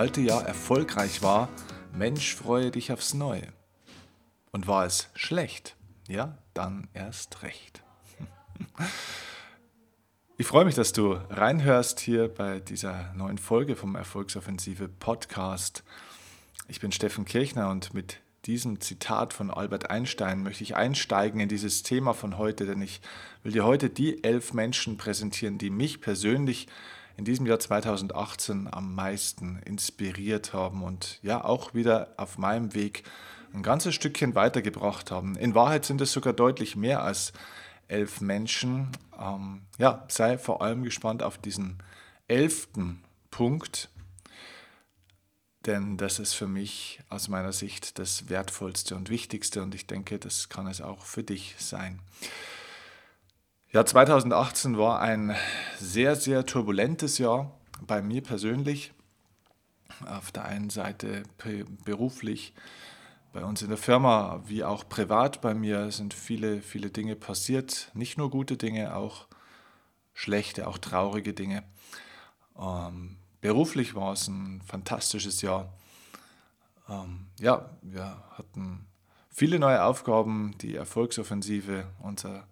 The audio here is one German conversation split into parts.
Alte Jahr erfolgreich war, Mensch, freue dich aufs Neue. Und war es schlecht, ja, dann erst recht. Ich freue mich, dass du reinhörst hier bei dieser neuen Folge vom Erfolgsoffensive Podcast. Ich bin Steffen Kirchner und mit diesem Zitat von Albert Einstein möchte ich einsteigen in dieses Thema von heute, denn ich will dir heute die elf Menschen präsentieren, die mich persönlich in diesem Jahr 2018 am meisten inspiriert haben und ja auch wieder auf meinem Weg ein ganzes Stückchen weitergebracht haben. In Wahrheit sind es sogar deutlich mehr als elf Menschen. Ähm, ja, sei vor allem gespannt auf diesen elften Punkt, denn das ist für mich aus meiner Sicht das Wertvollste und Wichtigste und ich denke, das kann es auch für dich sein. Ja, 2018 war ein sehr, sehr turbulentes Jahr bei mir persönlich. Auf der einen Seite beruflich, bei uns in der Firma wie auch privat bei mir sind viele, viele Dinge passiert. Nicht nur gute Dinge, auch schlechte, auch traurige Dinge. Ähm, beruflich war es ein fantastisches Jahr. Ähm, ja, wir hatten viele neue Aufgaben, die Erfolgsoffensive, unser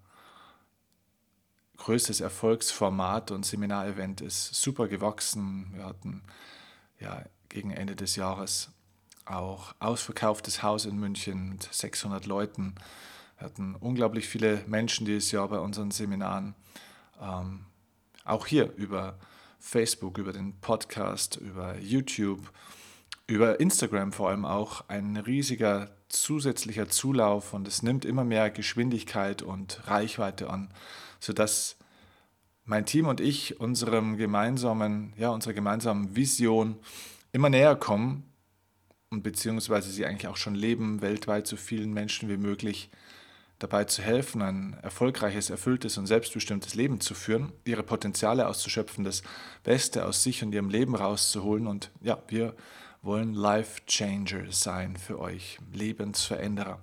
größtes Erfolgsformat und Seminarevent ist super gewachsen. Wir hatten ja gegen Ende des Jahres auch ausverkauftes Haus in München mit 600 Leuten. Wir hatten unglaublich viele Menschen dieses Jahr bei unseren Seminaren. Ähm, auch hier über Facebook, über den Podcast, über YouTube, über Instagram vor allem auch ein riesiger zusätzlicher Zulauf und es nimmt immer mehr Geschwindigkeit und Reichweite an sodass mein Team und ich unserem gemeinsamen, ja, unserer gemeinsamen Vision immer näher kommen und beziehungsweise sie eigentlich auch schon leben, weltweit so vielen Menschen wie möglich dabei zu helfen, ein erfolgreiches, erfülltes und selbstbestimmtes Leben zu führen, ihre Potenziale auszuschöpfen, das Beste aus sich und ihrem Leben rauszuholen. Und ja, wir wollen Life Changer sein für euch, Lebensveränderer.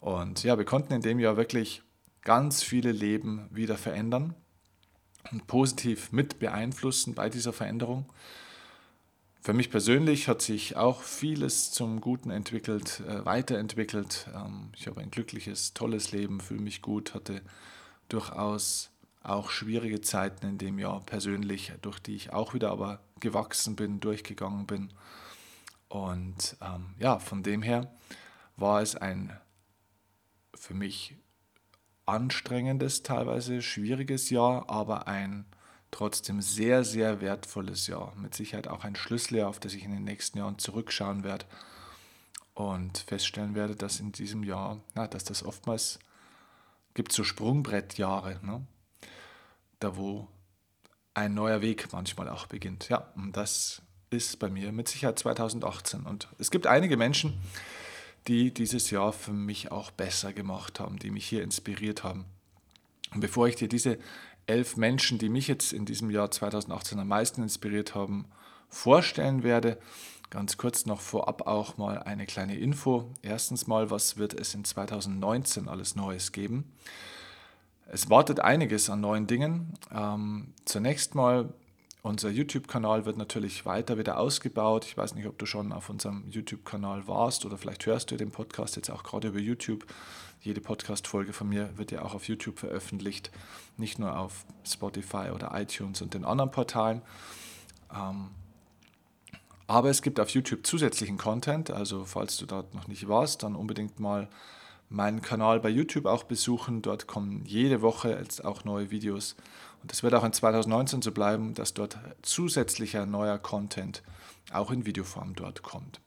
Und ja, wir konnten in dem Jahr wirklich ganz viele Leben wieder verändern und positiv mit beeinflussen bei dieser Veränderung. Für mich persönlich hat sich auch vieles zum Guten entwickelt, äh, weiterentwickelt. Ähm, ich habe ein glückliches, tolles Leben, fühle mich gut, hatte durchaus auch schwierige Zeiten in dem Jahr persönlich, durch die ich auch wieder aber gewachsen bin, durchgegangen bin. Und ähm, ja, von dem her war es ein für mich anstrengendes, teilweise schwieriges Jahr, aber ein trotzdem sehr, sehr wertvolles Jahr. Mit Sicherheit auch ein Schlüsseljahr, auf das ich in den nächsten Jahren zurückschauen werde und feststellen werde, dass in diesem Jahr, na, dass das oftmals gibt so Sprungbrettjahre, ne? da wo ein neuer Weg manchmal auch beginnt. Ja, und das ist bei mir mit Sicherheit 2018. Und es gibt einige Menschen, die dieses Jahr für mich auch besser gemacht haben, die mich hier inspiriert haben. Und bevor ich dir diese elf Menschen, die mich jetzt in diesem Jahr 2018 am meisten inspiriert haben, vorstellen werde, ganz kurz noch vorab auch mal eine kleine Info. Erstens mal, was wird es in 2019 alles Neues geben? Es wartet einiges an neuen Dingen. Ähm, zunächst mal unser YouTube-Kanal wird natürlich weiter wieder ausgebaut. Ich weiß nicht, ob du schon auf unserem YouTube-Kanal warst oder vielleicht hörst du den Podcast jetzt auch gerade über YouTube. Jede Podcast-Folge von mir wird ja auch auf YouTube veröffentlicht, nicht nur auf Spotify oder iTunes und den anderen Portalen. Ähm, aber es gibt auf YouTube zusätzlichen Content, also falls du dort noch nicht warst, dann unbedingt mal meinen Kanal bei YouTube auch besuchen. Dort kommen jede Woche jetzt auch neue Videos und es wird auch in 2019 so bleiben, dass dort zusätzlicher neuer Content auch in Videoform dort kommt.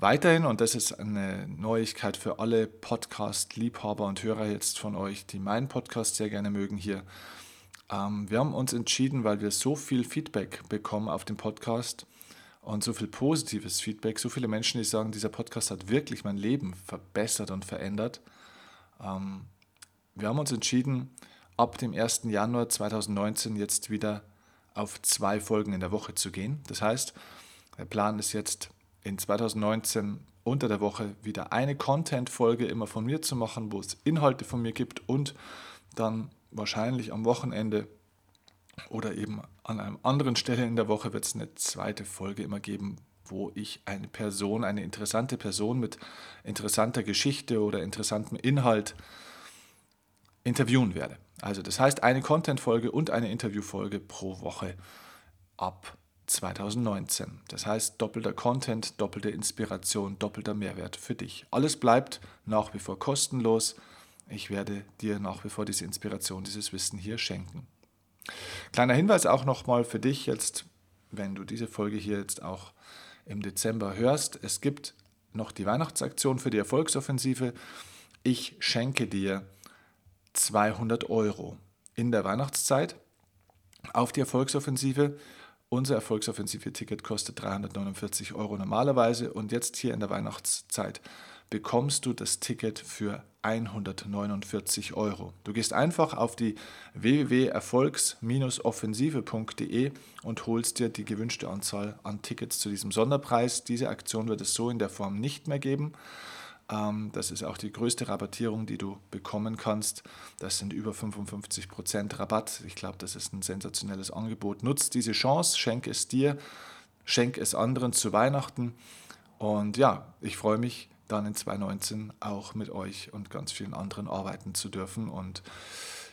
Weiterhin, und das ist eine Neuigkeit für alle Podcast-Liebhaber und Hörer jetzt von euch, die meinen Podcast sehr gerne mögen hier. Ähm, wir haben uns entschieden, weil wir so viel Feedback bekommen auf dem Podcast und so viel positives Feedback, so viele Menschen, die sagen, dieser Podcast hat wirklich mein Leben verbessert und verändert. Ähm, wir haben uns entschieden, ab dem 1. Januar 2019 jetzt wieder auf zwei Folgen in der Woche zu gehen. Das heißt, der Plan ist jetzt in 2019 unter der Woche wieder eine Content-Folge immer von mir zu machen, wo es Inhalte von mir gibt und dann wahrscheinlich am Wochenende oder eben an einer anderen Stelle in der Woche wird es eine zweite Folge immer geben, wo ich eine Person, eine interessante Person mit interessanter Geschichte oder interessantem Inhalt interviewen werde. Also das heißt eine Content-Folge und eine Interview-Folge pro Woche ab 2019. Das heißt doppelter Content, doppelte Inspiration, doppelter Mehrwert für dich. Alles bleibt nach wie vor kostenlos. Ich werde dir nach wie vor diese Inspiration, dieses Wissen hier schenken. Kleiner Hinweis auch nochmal für dich jetzt, wenn du diese Folge hier jetzt auch im Dezember hörst. Es gibt noch die Weihnachtsaktion für die Erfolgsoffensive. Ich schenke dir 200 Euro in der Weihnachtszeit auf die Erfolgsoffensive. Unser Erfolgsoffensive-Ticket kostet 349 Euro normalerweise und jetzt hier in der Weihnachtszeit bekommst du das Ticket für 149 Euro. Du gehst einfach auf die www.erfolgs-offensive.de und holst dir die gewünschte Anzahl an Tickets zu diesem Sonderpreis. Diese Aktion wird es so in der Form nicht mehr geben. Ähm, das ist auch die größte Rabattierung, die du bekommen kannst. Das sind über 55% Rabatt. Ich glaube, das ist ein sensationelles Angebot. Nutz diese Chance, schenk es dir, schenk es anderen zu Weihnachten. Und ja, ich freue mich dann in 2019 auch mit euch und ganz vielen anderen arbeiten zu dürfen und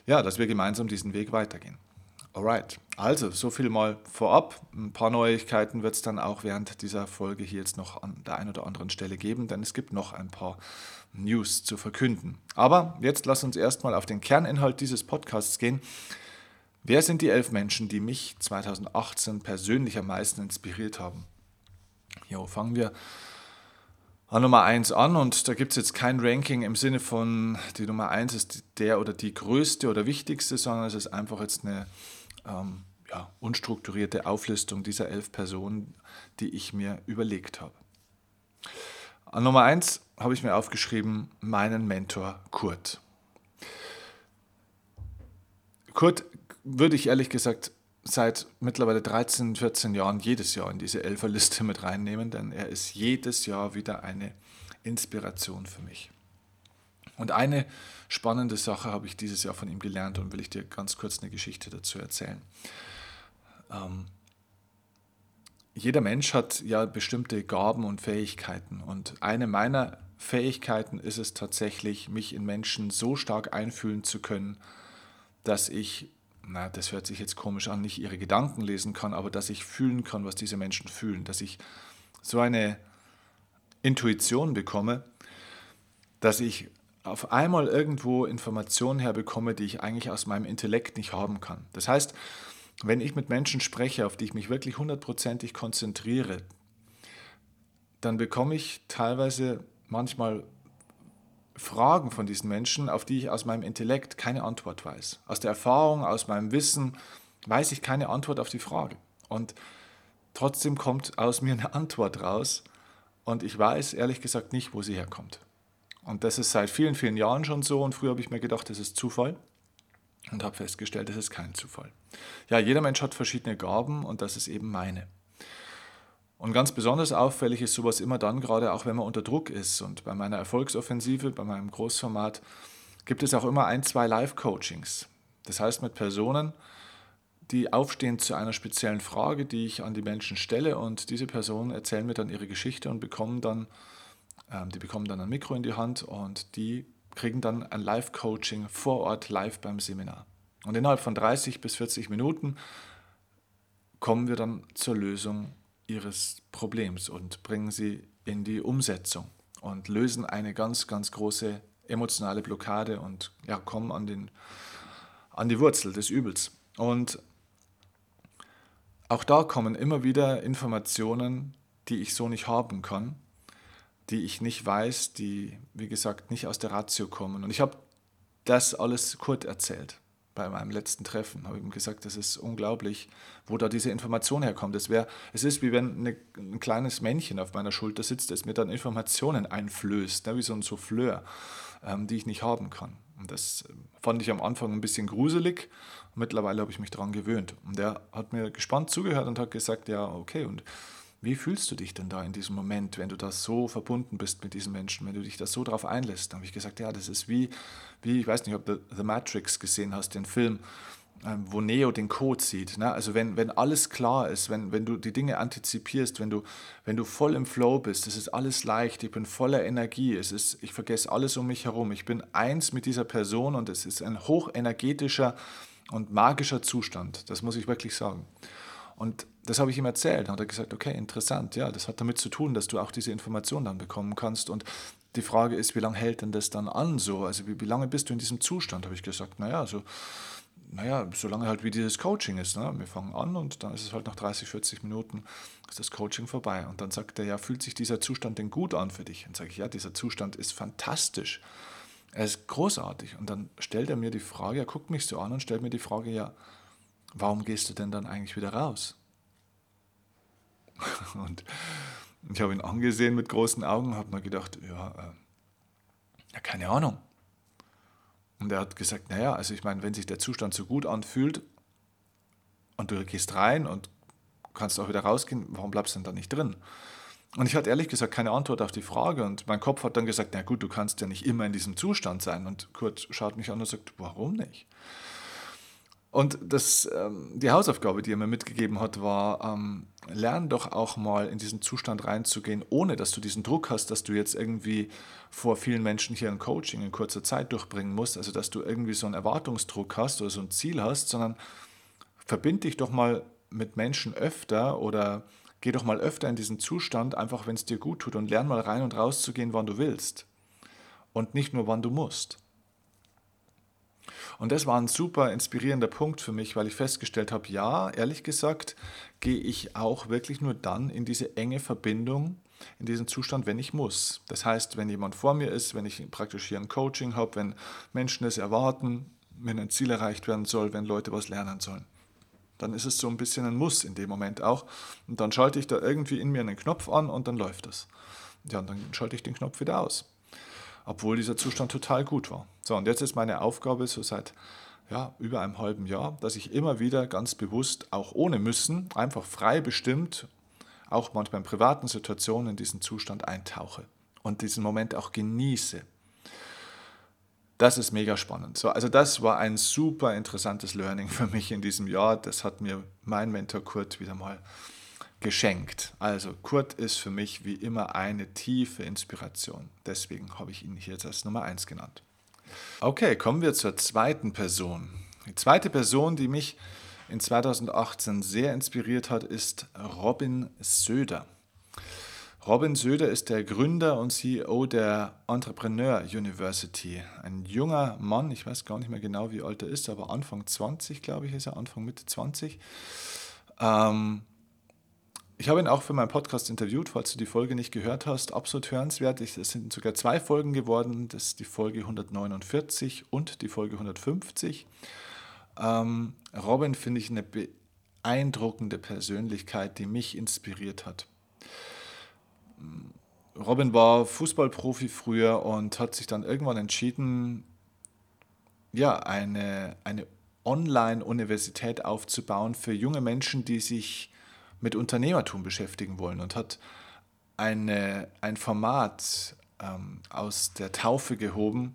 ja, dass wir gemeinsam diesen Weg weitergehen. Alright, also so viel mal vorab. Ein paar Neuigkeiten wird es dann auch während dieser Folge hier jetzt noch an der einen oder anderen Stelle geben, denn es gibt noch ein paar News zu verkünden. Aber jetzt lass uns erstmal auf den Kerninhalt dieses Podcasts gehen. Wer sind die elf Menschen, die mich 2018 persönlich am meisten inspiriert haben? Jo, fangen wir an Nummer 1 an und da gibt es jetzt kein Ranking im Sinne von, die Nummer 1 ist der oder die größte oder wichtigste, sondern es ist einfach jetzt eine ähm, ja, unstrukturierte Auflistung dieser elf Personen, die ich mir überlegt habe. An Nummer 1 habe ich mir aufgeschrieben, meinen Mentor Kurt. Kurt würde ich ehrlich gesagt seit mittlerweile 13, 14 Jahren jedes Jahr in diese Elferliste mit reinnehmen, denn er ist jedes Jahr wieder eine Inspiration für mich. Und eine spannende Sache habe ich dieses Jahr von ihm gelernt und will ich dir ganz kurz eine Geschichte dazu erzählen. Ähm, jeder Mensch hat ja bestimmte Gaben und Fähigkeiten und eine meiner Fähigkeiten ist es tatsächlich, mich in Menschen so stark einfühlen zu können, dass ich na, das hört sich jetzt komisch an, nicht ihre Gedanken lesen kann, aber dass ich fühlen kann, was diese Menschen fühlen, dass ich so eine Intuition bekomme, dass ich auf einmal irgendwo Informationen herbekomme, die ich eigentlich aus meinem Intellekt nicht haben kann. Das heißt, wenn ich mit Menschen spreche, auf die ich mich wirklich hundertprozentig konzentriere, dann bekomme ich teilweise manchmal Fragen von diesen Menschen, auf die ich aus meinem Intellekt keine Antwort weiß. Aus der Erfahrung, aus meinem Wissen weiß ich keine Antwort auf die Frage. Und trotzdem kommt aus mir eine Antwort raus und ich weiß ehrlich gesagt nicht, wo sie herkommt. Und das ist seit vielen, vielen Jahren schon so und früher habe ich mir gedacht, das ist Zufall und habe festgestellt, das ist kein Zufall. Ja, jeder Mensch hat verschiedene Gaben und das ist eben meine. Und ganz besonders auffällig ist sowas immer dann, gerade auch wenn man unter Druck ist. Und bei meiner Erfolgsoffensive, bei meinem Großformat, gibt es auch immer ein, zwei Live-Coachings. Das heißt mit Personen, die aufstehen zu einer speziellen Frage, die ich an die Menschen stelle und diese Personen erzählen mir dann ihre Geschichte und bekommen dann, die bekommen dann ein Mikro in die Hand und die kriegen dann ein Live-Coaching vor Ort live beim Seminar. Und innerhalb von 30 bis 40 Minuten kommen wir dann zur Lösung ihres Problems und bringen sie in die Umsetzung und lösen eine ganz, ganz große emotionale Blockade und ja, kommen an, den, an die Wurzel des Übels. Und auch da kommen immer wieder Informationen, die ich so nicht haben kann, die ich nicht weiß, die, wie gesagt, nicht aus der Ratio kommen. Und ich habe das alles Kurt erzählt bei meinem letzten Treffen. Habe ihm gesagt, das ist unglaublich, wo da diese Information herkommt. Es, wär, es ist wie wenn eine, ein kleines Männchen auf meiner Schulter sitzt, das mir dann Informationen einflößt, ne, wie so ein Souffleur, ähm, die ich nicht haben kann. Und das ähm, fand ich am Anfang ein bisschen gruselig. Mittlerweile habe ich mich daran gewöhnt. Und er hat mir gespannt zugehört und hat gesagt, ja, okay, und wie fühlst du dich denn da in diesem Moment, wenn du da so verbunden bist mit diesen Menschen, wenn du dich da so drauf einlässt? Dann habe ich gesagt, ja, das ist wie, wie ich weiß nicht, ob du The Matrix gesehen hast, den Film, ähm, wo Neo den Code sieht. Ne? Also wenn, wenn alles klar ist, wenn, wenn du die Dinge antizipierst, wenn du, wenn du voll im Flow bist, es ist alles leicht, ich bin voller Energie, es ist, ich vergesse alles um mich herum, ich bin eins mit dieser Person und es ist ein hochenergetischer und magischer Zustand, das muss ich wirklich sagen. Und das habe ich ihm erzählt. Dann hat er gesagt, okay, interessant, ja, das hat damit zu tun, dass du auch diese Information dann bekommen kannst. Und die Frage ist, wie lange hält denn das dann an so? Also wie, wie lange bist du in diesem Zustand? Habe ich gesagt, naja, so naja, solange halt wie dieses Coaching ist. Ne? Wir fangen an und dann ist es halt nach 30, 40 Minuten ist das Coaching vorbei. Und dann sagt er, ja, fühlt sich dieser Zustand denn gut an für dich? Dann sage ich, ja, dieser Zustand ist fantastisch. Er ist großartig. Und dann stellt er mir die Frage, er guckt mich so an und stellt mir die Frage, ja, warum gehst du denn dann eigentlich wieder raus? und ich habe ihn angesehen mit großen Augen und habe mir gedacht, ja, äh, ja, keine Ahnung. Und er hat gesagt, naja, also ich meine, wenn sich der Zustand so gut anfühlt und du gehst rein und kannst auch wieder rausgehen, warum bleibst du denn da nicht drin? Und ich hatte ehrlich gesagt keine Antwort auf die Frage und mein Kopf hat dann gesagt, na gut, du kannst ja nicht immer in diesem Zustand sein. Und Kurt schaut mich an und sagt, warum nicht? Und das, ähm, die Hausaufgabe, die er mir mitgegeben hat, war, ähm, lern doch auch mal in diesen Zustand reinzugehen, ohne dass du diesen Druck hast, dass du jetzt irgendwie vor vielen Menschen hier ein Coaching in kurzer Zeit durchbringen musst, also dass du irgendwie so einen Erwartungsdruck hast oder so ein Ziel hast, sondern verbind dich doch mal mit Menschen öfter oder geh doch mal öfter in diesen Zustand, einfach wenn es dir gut tut und lern mal rein und raus zu gehen, wann du willst und nicht nur wann du musst. Und das war ein super inspirierender Punkt für mich, weil ich festgestellt habe, ja, ehrlich gesagt, gehe ich auch wirklich nur dann in diese enge Verbindung, in diesen Zustand, wenn ich muss. Das heißt, wenn jemand vor mir ist, wenn ich praktisch hier ein Coaching habe, wenn Menschen es erwarten, wenn ein Ziel erreicht werden soll, wenn Leute was lernen sollen. Dann ist es so ein bisschen ein Muss in dem Moment auch. Und dann schalte ich da irgendwie in mir einen Knopf an und dann läuft es. Ja, und dann schalte ich den Knopf wieder aus obwohl dieser Zustand total gut war. So, und jetzt ist meine Aufgabe so seit ja, über einem halben Jahr, dass ich immer wieder ganz bewusst, auch ohne müssen, einfach frei bestimmt, auch manchmal in privaten Situationen in diesen Zustand eintauche und diesen Moment auch genieße. Das ist mega spannend. So, also das war ein super interessantes Learning für mich in diesem Jahr. Das hat mir mein Mentor Kurt wieder mal geschenkt. Also Kurt ist für mich wie immer eine tiefe Inspiration. Deswegen habe ich ihn hier als Nummer 1 genannt. Okay, kommen wir zur zweiten Person. Die zweite Person, die mich in 2018 sehr inspiriert hat, ist Robin Söder. Robin Söder ist der Gründer und CEO der Entrepreneur University. Ein junger Mann, ich weiß gar nicht mehr genau, wie alt er ist, aber Anfang 20, glaube ich, ist er, Anfang Mitte 20. Ähm, ich habe ihn auch für meinen Podcast interviewt, falls du die Folge nicht gehört hast. Absolut hörenswert. Es sind sogar zwei Folgen geworden. Das ist die Folge 149 und die Folge 150. Ähm, Robin finde ich eine beeindruckende Persönlichkeit, die mich inspiriert hat. Robin war Fußballprofi früher und hat sich dann irgendwann entschieden, ja, eine, eine Online-Universität aufzubauen für junge Menschen, die sich mit Unternehmertum beschäftigen wollen und hat eine, ein Format ähm, aus der Taufe gehoben,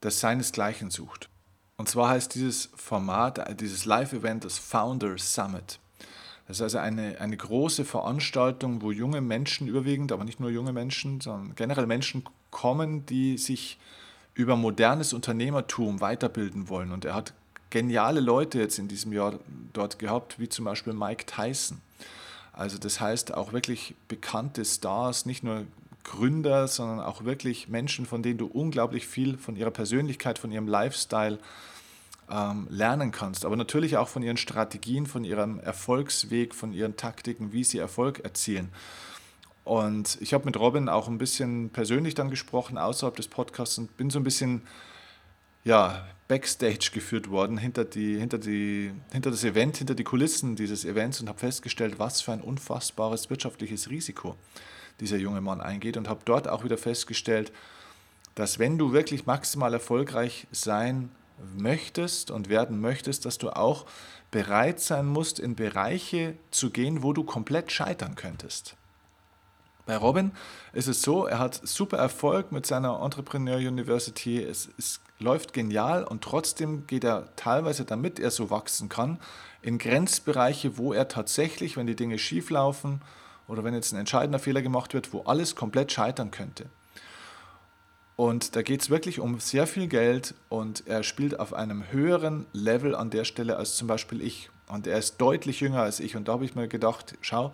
das seinesgleichen sucht. Und zwar heißt dieses Format, äh, dieses Live-Event das Founder Summit. Das ist also eine, eine große Veranstaltung, wo junge Menschen überwiegend, aber nicht nur junge Menschen, sondern generell Menschen kommen, die sich über modernes Unternehmertum weiterbilden wollen. Und er hat geniale Leute jetzt in diesem Jahr dort gehabt, wie zum Beispiel Mike Tyson. Also das heißt auch wirklich bekannte Stars, nicht nur Gründer, sondern auch wirklich Menschen, von denen du unglaublich viel von ihrer Persönlichkeit, von ihrem Lifestyle ähm, lernen kannst. Aber natürlich auch von ihren Strategien, von ihrem Erfolgsweg, von ihren Taktiken, wie sie Erfolg erzielen. Und ich habe mit Robin auch ein bisschen persönlich dann gesprochen außerhalb des Podcasts und bin so ein bisschen ja, Backstage geführt worden, hinter, die, hinter, die, hinter das Event, hinter die Kulissen dieses Events und habe festgestellt, was für ein unfassbares wirtschaftliches Risiko dieser junge Mann eingeht und habe dort auch wieder festgestellt, dass wenn du wirklich maximal erfolgreich sein möchtest und werden möchtest, dass du auch bereit sein musst, in Bereiche zu gehen, wo du komplett scheitern könntest. Bei Robin ist es so, er hat super Erfolg mit seiner Entrepreneur University. Es ist läuft genial und trotzdem geht er teilweise, damit er so wachsen kann, in Grenzbereiche, wo er tatsächlich, wenn die Dinge schief laufen oder wenn jetzt ein entscheidender Fehler gemacht wird, wo alles komplett scheitern könnte. Und da geht es wirklich um sehr viel Geld und er spielt auf einem höheren Level an der Stelle als zum Beispiel ich. Und er ist deutlich jünger als ich. Und da habe ich mir gedacht, schau,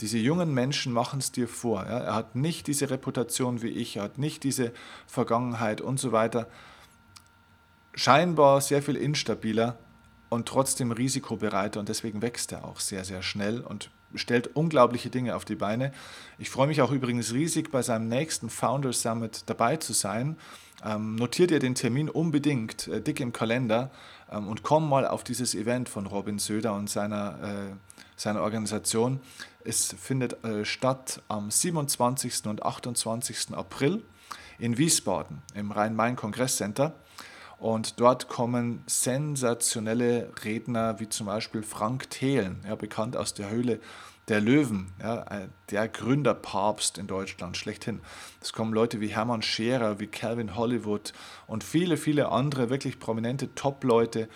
diese jungen Menschen machen es dir vor. Ja? Er hat nicht diese Reputation wie ich, er hat nicht diese Vergangenheit und so weiter. Scheinbar sehr viel instabiler und trotzdem risikobereiter und deswegen wächst er auch sehr, sehr schnell und stellt unglaubliche Dinge auf die Beine. Ich freue mich auch übrigens riesig, bei seinem nächsten Founders Summit dabei zu sein. Ähm, notiert ihr den Termin unbedingt äh, dick im Kalender ähm, und komm mal auf dieses Event von Robin Söder und seiner, äh, seiner Organisation. Es findet äh, statt am 27. und 28. April in Wiesbaden im Rhein-Main-Kongresscenter. Und dort kommen sensationelle Redner wie zum Beispiel Frank Thelen, ja, bekannt aus der Höhle der Löwen, ja, äh, der Gründerpapst in Deutschland schlechthin. Es kommen Leute wie Hermann Scherer, wie Calvin Hollywood und viele, viele andere wirklich prominente Top-Leute,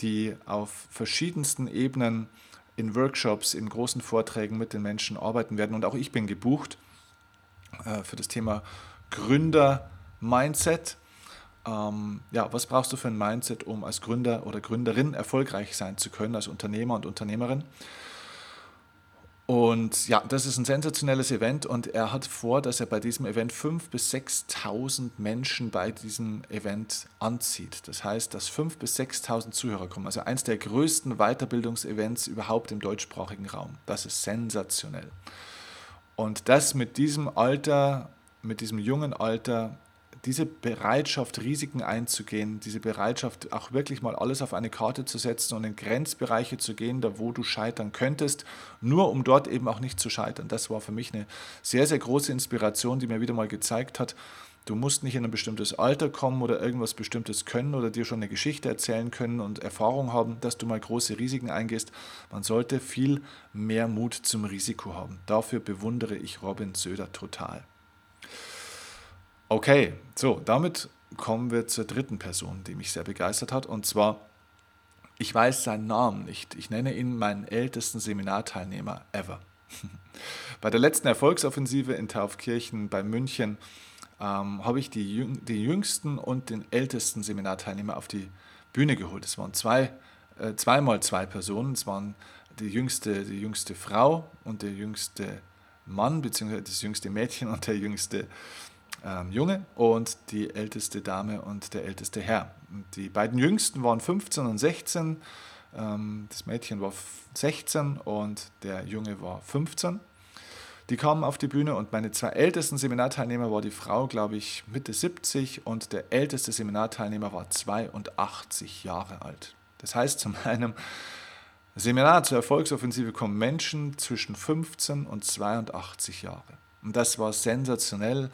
die auf verschiedensten Ebenen in Workshops, in großen Vorträgen mit den Menschen arbeiten werden. Und auch ich bin gebucht äh, für das Thema Gründer-Mindset. Ähm, ja, was brauchst du für ein Mindset, um als Gründer oder Gründerin erfolgreich sein zu können, als Unternehmer und Unternehmerin? Und ja, das ist ein sensationelles Event und er hat vor, dass er bei diesem Event 5.000 bis 6.000 Menschen bei diesem Event anzieht. Das heißt, dass 5.000 bis 6.000 Zuhörer kommen. Also eines der größten Weiterbildungsevents überhaupt im deutschsprachigen Raum. Das ist sensationell. Und das mit diesem Alter, mit diesem jungen Alter diese Bereitschaft, Risiken einzugehen, diese Bereitschaft, auch wirklich mal alles auf eine Karte zu setzen und in Grenzbereiche zu gehen, da wo du scheitern könntest, nur um dort eben auch nicht zu scheitern. Das war für mich eine sehr, sehr große Inspiration, die mir wieder mal gezeigt hat, du musst nicht in ein bestimmtes Alter kommen oder irgendwas Bestimmtes können oder dir schon eine Geschichte erzählen können und Erfahrung haben, dass du mal große Risiken eingehst. Man sollte viel mehr Mut zum Risiko haben. Dafür bewundere ich Robin Söder total. Okay, so, damit kommen wir zur dritten Person, die mich sehr begeistert hat. Und zwar, ich weiß seinen Namen nicht. Ich nenne ihn meinen ältesten Seminarteilnehmer ever. bei der letzten Erfolgsoffensive in Taufkirchen bei München ähm, habe ich die, Jüng die jüngsten und den ältesten Seminarteilnehmer auf die Bühne geholt. Es waren zwei, äh, zweimal zwei Personen. Es waren die jüngste, die jüngste Frau und der jüngste Mann, beziehungsweise das jüngste Mädchen und der jüngste ähm, Junge und die älteste Dame und der älteste Herr. Und die beiden Jüngsten waren 15 und 16. Ähm, das Mädchen war 16 und der Junge war 15. Die kamen auf die Bühne und meine zwei ältesten Seminarteilnehmer war die Frau, glaube ich, Mitte 70 und der älteste Seminarteilnehmer war 82 Jahre alt. Das heißt, zu meinem Seminar zur Erfolgsoffensive kommen Menschen zwischen 15 und 82 Jahre. Und das war sensationell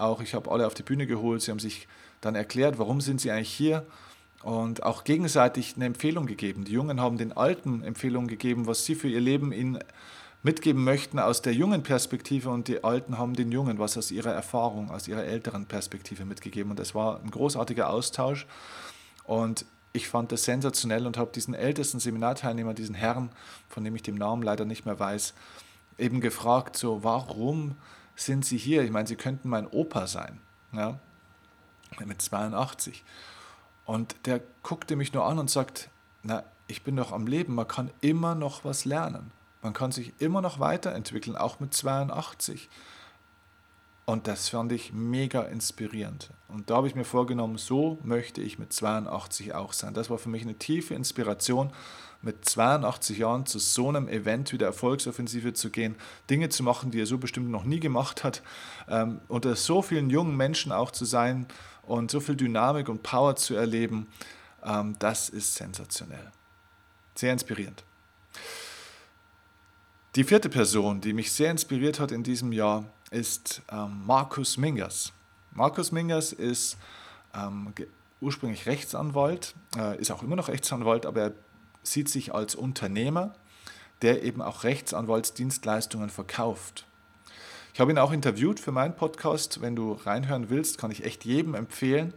auch ich habe alle auf die Bühne geholt, sie haben sich dann erklärt, warum sind sie eigentlich hier und auch gegenseitig eine Empfehlung gegeben. Die Jungen haben den Alten Empfehlungen gegeben, was sie für ihr Leben ihnen mitgeben möchten aus der jungen Perspektive und die Alten haben den Jungen was aus ihrer Erfahrung, aus ihrer älteren Perspektive mitgegeben. Und das war ein großartiger Austausch und ich fand das sensationell und habe diesen ältesten Seminarteilnehmer, diesen Herrn, von dem ich den Namen leider nicht mehr weiß, eben gefragt, so warum sind Sie hier? Ich meine, Sie könnten mein Opa sein, ja, mit 82. Und der guckte mich nur an und sagt, na, ich bin doch am Leben, man kann immer noch was lernen. Man kann sich immer noch weiterentwickeln, auch mit 82. Und das fand ich mega inspirierend. Und da habe ich mir vorgenommen, so möchte ich mit 82 auch sein. Das war für mich eine tiefe Inspiration, mit 82 Jahren zu so einem Event wie der Erfolgsoffensive zu gehen, Dinge zu machen, die er so bestimmt noch nie gemacht hat, ähm, unter so vielen jungen Menschen auch zu sein und so viel Dynamik und Power zu erleben, ähm, das ist sensationell. Sehr inspirierend. Die vierte Person, die mich sehr inspiriert hat in diesem Jahr, ist ähm, Markus Mingers. Markus Mingers ist ähm, ursprünglich Rechtsanwalt, äh, ist auch immer noch Rechtsanwalt, aber er sieht sich als Unternehmer, der eben auch Rechtsanwaltsdienstleistungen verkauft. Ich habe ihn auch interviewt für meinen Podcast. Wenn du reinhören willst, kann ich echt jedem empfehlen.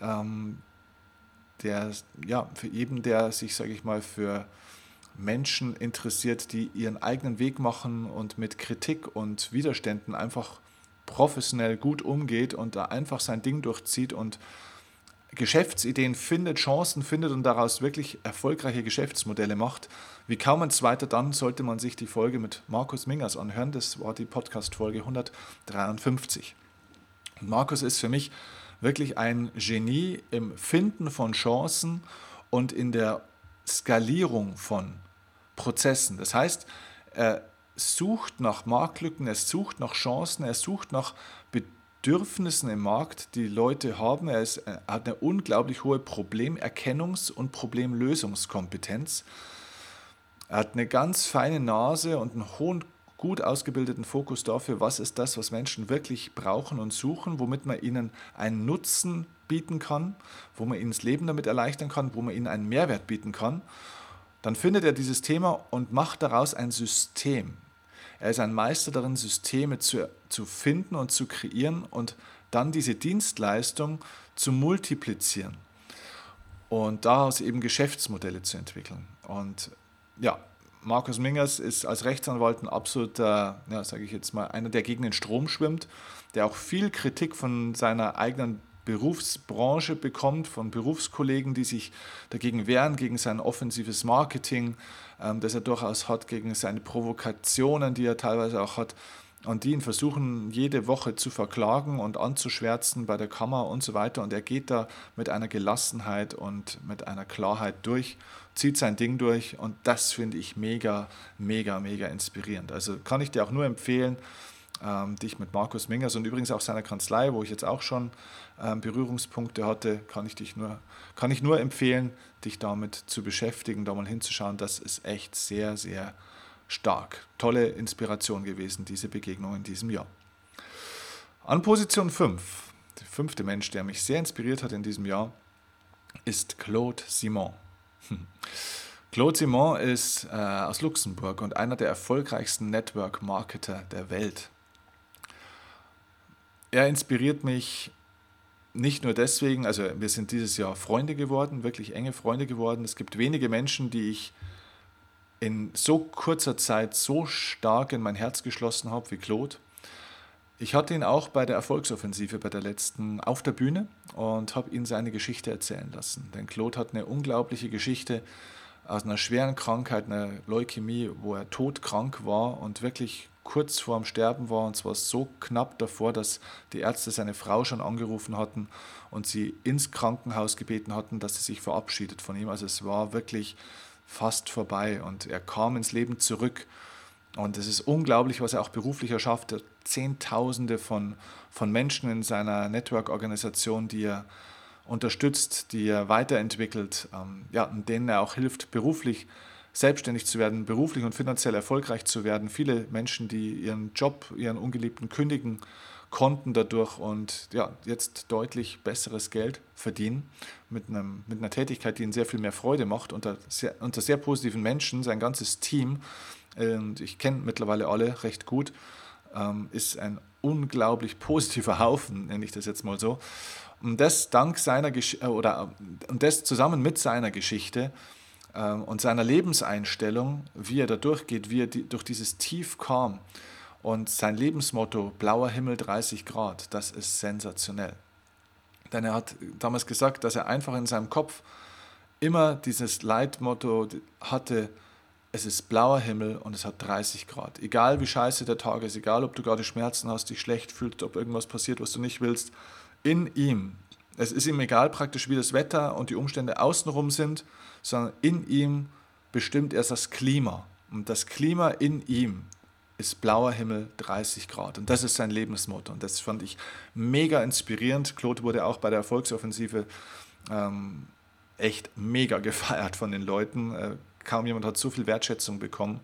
ähm, der, ja, für jeden, der sich, sage ich mal, für Menschen interessiert, die ihren eigenen Weg machen und mit Kritik und Widerständen einfach professionell gut umgeht und da einfach sein Ding durchzieht und Geschäftsideen findet, Chancen findet und daraus wirklich erfolgreiche Geschäftsmodelle macht. Wie kaum ein zweiter, dann sollte man sich die Folge mit Markus Mingers anhören. Das war die Podcast-Folge 153. Und Markus ist für mich wirklich ein Genie im Finden von Chancen und in der Skalierung von Prozessen. Das heißt, er sucht nach Marktlücken, er sucht nach Chancen, er sucht nach Bedürfnissen im Markt, die Leute haben. Er, ist, er hat eine unglaublich hohe Problemerkennungs- und Problemlösungskompetenz. Er hat eine ganz feine Nase und einen hohen, gut ausgebildeten Fokus dafür, was ist das, was Menschen wirklich brauchen und suchen, womit man ihnen einen Nutzen bieten kann, wo man ihnen das Leben damit erleichtern kann, wo man ihnen einen Mehrwert bieten kann. Dann findet er dieses Thema und macht daraus ein System. Er ist ein Meister darin, Systeme zu, zu finden und zu kreieren und dann diese Dienstleistung zu multiplizieren und daraus eben Geschäftsmodelle zu entwickeln. Und ja, Markus Mingers ist als Rechtsanwalt ein absoluter, ja, sage ich jetzt mal, einer, der gegen den Strom schwimmt, der auch viel Kritik von seiner eigenen Berufsbranche bekommt, von Berufskollegen, die sich dagegen wehren, gegen sein offensives Marketing, ähm, das er durchaus hat, gegen seine Provokationen, die er teilweise auch hat, und die ihn versuchen, jede Woche zu verklagen und anzuschwärzen bei der Kammer und so weiter. Und er geht da mit einer Gelassenheit und mit einer Klarheit durch, zieht sein Ding durch. Und das finde ich mega, mega, mega inspirierend. Also kann ich dir auch nur empfehlen, ähm, dich mit Markus Mingers und übrigens auch seiner Kanzlei, wo ich jetzt auch schon ähm, Berührungspunkte hatte, kann ich, dich nur, kann ich nur empfehlen, dich damit zu beschäftigen, da mal hinzuschauen. Das ist echt sehr, sehr stark. Tolle Inspiration gewesen, diese Begegnung in diesem Jahr. An Position 5, der fünfte Mensch, der mich sehr inspiriert hat in diesem Jahr, ist Claude Simon. Claude Simon ist äh, aus Luxemburg und einer der erfolgreichsten Network-Marketer der Welt er inspiriert mich nicht nur deswegen, also wir sind dieses Jahr Freunde geworden, wirklich enge Freunde geworden. Es gibt wenige Menschen, die ich in so kurzer Zeit so stark in mein Herz geschlossen habe wie Claude. Ich hatte ihn auch bei der Erfolgsoffensive, bei der letzten, auf der Bühne und habe ihn seine Geschichte erzählen lassen. Denn Claude hat eine unglaubliche Geschichte aus einer schweren Krankheit, einer Leukämie, wo er todkrank war und wirklich kurz vorm Sterben war und zwar so knapp davor, dass die Ärzte seine Frau schon angerufen hatten und sie ins Krankenhaus gebeten hatten, dass sie sich verabschiedet von ihm. Also es war wirklich fast vorbei und er kam ins Leben zurück. Und es ist unglaublich, was er auch beruflich erschafft. Zehntausende von, von Menschen in seiner Network-Organisation, die er unterstützt, die er weiterentwickelt, ähm, ja, denen er auch hilft, beruflich selbstständig zu werden, beruflich und finanziell erfolgreich zu werden. Viele Menschen, die ihren Job, ihren ungeliebten kündigen konnten dadurch und ja, jetzt deutlich besseres Geld verdienen mit, einem, mit einer Tätigkeit, die ihnen sehr viel mehr Freude macht, unter sehr, unter sehr positiven Menschen, sein ganzes Team, und ich kenne mittlerweile alle recht gut, ähm, ist ein unglaublich positiver Haufen, nenne ich das jetzt mal so. Und das dank seiner Gesch äh, oder und das zusammen mit seiner Geschichte und seiner Lebenseinstellung, wie er da durchgeht, wie er die, durch dieses Tief kam. Und sein Lebensmotto, blauer Himmel 30 Grad, das ist sensationell. Denn er hat damals gesagt, dass er einfach in seinem Kopf immer dieses Leitmotto hatte, es ist blauer Himmel und es hat 30 Grad. Egal wie scheiße der Tag ist, egal ob du gerade Schmerzen hast, dich schlecht fühlst, ob irgendwas passiert, was du nicht willst, in ihm. Es ist ihm egal praktisch, wie das Wetter und die Umstände außenrum sind, sondern in ihm bestimmt er das Klima. Und das Klima in ihm ist blauer Himmel 30 Grad. Und das ist sein Lebensmotto. Und das fand ich mega inspirierend. Claude wurde auch bei der Erfolgsoffensive ähm, echt mega gefeiert von den Leuten. Äh, kaum jemand hat so viel Wertschätzung bekommen.